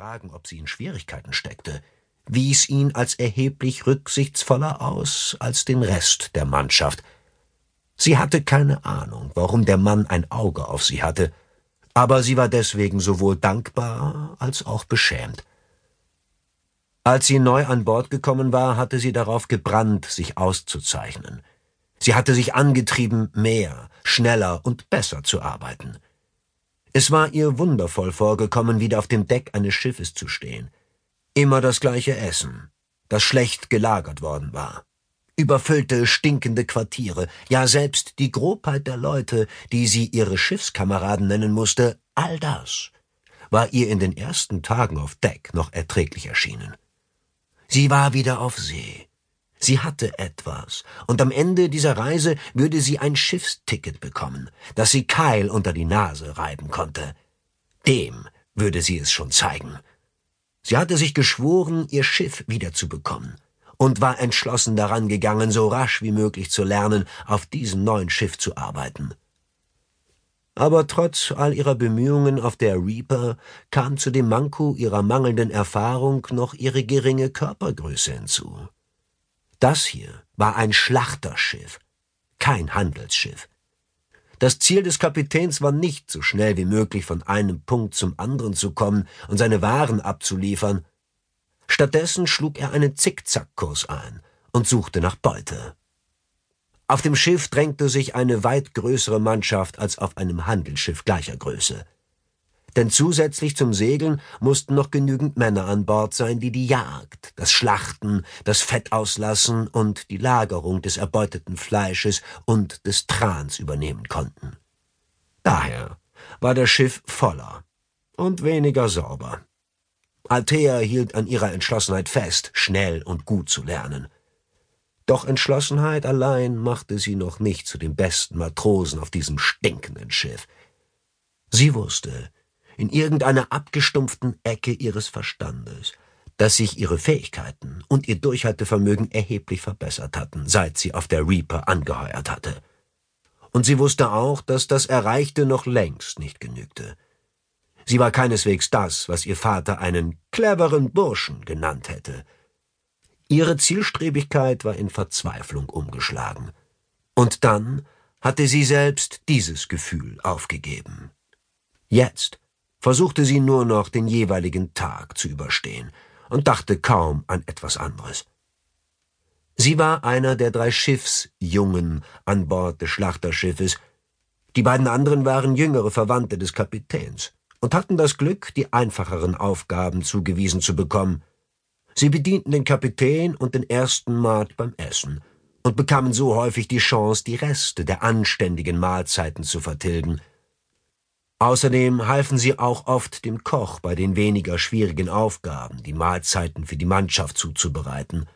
fragen, ob sie in Schwierigkeiten steckte, wies ihn als erheblich rücksichtsvoller aus als den Rest der Mannschaft. Sie hatte keine Ahnung, warum der Mann ein Auge auf sie hatte, aber sie war deswegen sowohl dankbar als auch beschämt. Als sie neu an Bord gekommen war, hatte sie darauf gebrannt, sich auszuzeichnen. Sie hatte sich angetrieben, mehr, schneller und besser zu arbeiten. Es war ihr wundervoll vorgekommen, wieder auf dem Deck eines Schiffes zu stehen. Immer das gleiche Essen, das schlecht gelagert worden war. Überfüllte, stinkende Quartiere, ja selbst die Grobheit der Leute, die sie ihre Schiffskameraden nennen musste, all das war ihr in den ersten Tagen auf Deck noch erträglich erschienen. Sie war wieder auf See. Sie hatte etwas, und am Ende dieser Reise würde sie ein Schiffsticket bekommen, das sie Kyle unter die Nase reiben konnte. Dem würde sie es schon zeigen. Sie hatte sich geschworen, ihr Schiff wiederzubekommen und war entschlossen daran gegangen, so rasch wie möglich zu lernen, auf diesem neuen Schiff zu arbeiten. Aber trotz all ihrer Bemühungen auf der Reaper kam zu dem Manko ihrer mangelnden Erfahrung noch ihre geringe Körpergröße hinzu. Das hier war ein Schlachterschiff, kein Handelsschiff. Das Ziel des Kapitäns war nicht, so schnell wie möglich von einem Punkt zum anderen zu kommen und seine Waren abzuliefern. Stattdessen schlug er einen Zickzackkurs ein und suchte nach Beute. Auf dem Schiff drängte sich eine weit größere Mannschaft als auf einem Handelsschiff gleicher Größe. Denn zusätzlich zum Segeln mussten noch genügend Männer an Bord sein, die die Jagd, das Schlachten, das Fettauslassen und die Lagerung des erbeuteten Fleisches und des Trans übernehmen konnten. Daher war das Schiff voller und weniger sauber. Althea hielt an ihrer Entschlossenheit fest, schnell und gut zu lernen. Doch Entschlossenheit allein machte sie noch nicht zu den besten Matrosen auf diesem stinkenden Schiff. Sie wusste, in irgendeiner abgestumpften Ecke ihres Verstandes, dass sich ihre Fähigkeiten und ihr Durchhaltevermögen erheblich verbessert hatten, seit sie auf der Reaper angeheuert hatte. Und sie wusste auch, dass das Erreichte noch längst nicht genügte. Sie war keineswegs das, was ihr Vater einen cleveren Burschen genannt hätte – Ihre Zielstrebigkeit war in Verzweiflung umgeschlagen. Und dann hatte sie selbst dieses Gefühl aufgegeben. Jetzt versuchte sie nur noch den jeweiligen Tag zu überstehen und dachte kaum an etwas anderes. Sie war einer der drei Schiffsjungen an Bord des Schlachterschiffes. Die beiden anderen waren jüngere Verwandte des Kapitäns und hatten das Glück, die einfacheren Aufgaben zugewiesen zu bekommen, Sie bedienten den Kapitän und den ersten Maat beim Essen und bekamen so häufig die Chance, die Reste der anständigen Mahlzeiten zu vertilgen. Außerdem halfen sie auch oft dem Koch bei den weniger schwierigen Aufgaben, die Mahlzeiten für die Mannschaft zuzubereiten.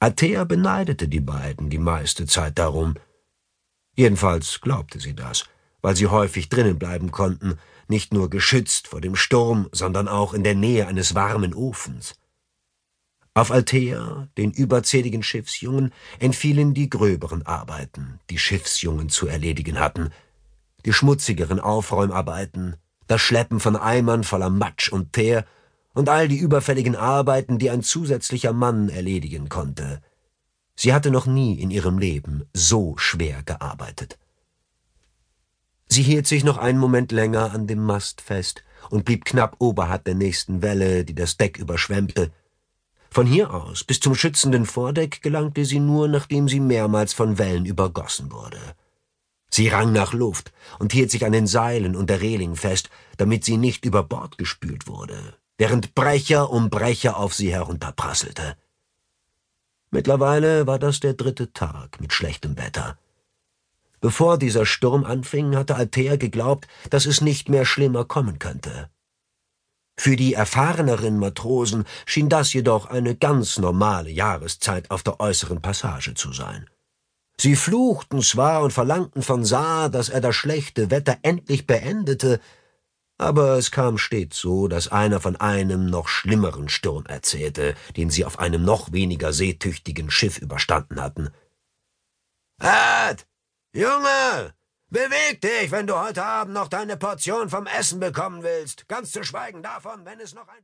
Athea beneidete die beiden die meiste Zeit darum. Jedenfalls glaubte sie das, weil sie häufig drinnen bleiben konnten, nicht nur geschützt vor dem Sturm, sondern auch in der Nähe eines warmen Ofens. Auf Althea, den überzähligen Schiffsjungen, entfielen die gröberen Arbeiten, die Schiffsjungen zu erledigen hatten, die schmutzigeren Aufräumarbeiten, das Schleppen von Eimern voller Matsch und Teer und all die überfälligen Arbeiten, die ein zusätzlicher Mann erledigen konnte. Sie hatte noch nie in ihrem Leben so schwer gearbeitet. Sie hielt sich noch einen Moment länger an dem Mast fest und blieb knapp oberhalb der nächsten Welle, die das Deck überschwemmte, von hier aus bis zum schützenden Vordeck gelangte sie nur, nachdem sie mehrmals von Wellen übergossen wurde. Sie rang nach Luft und hielt sich an den Seilen und der Reling fest, damit sie nicht über Bord gespült wurde, während Brecher um Brecher auf sie herunterprasselte. Mittlerweile war das der dritte Tag mit schlechtem Wetter. Bevor dieser Sturm anfing, hatte Althea geglaubt, dass es nicht mehr schlimmer kommen könnte. Für die erfahreneren Matrosen schien das jedoch eine ganz normale Jahreszeit auf der äußeren Passage zu sein. Sie fluchten zwar und verlangten von Saar, dass er das schlechte Wetter endlich beendete, aber es kam stets so, dass einer von einem noch schlimmeren Sturm erzählte, den sie auf einem noch weniger seetüchtigen Schiff überstanden hatten. Ed, Junge, Beweg dich, wenn du heute Abend noch deine Portion vom Essen bekommen willst, ganz zu schweigen davon, wenn es noch ein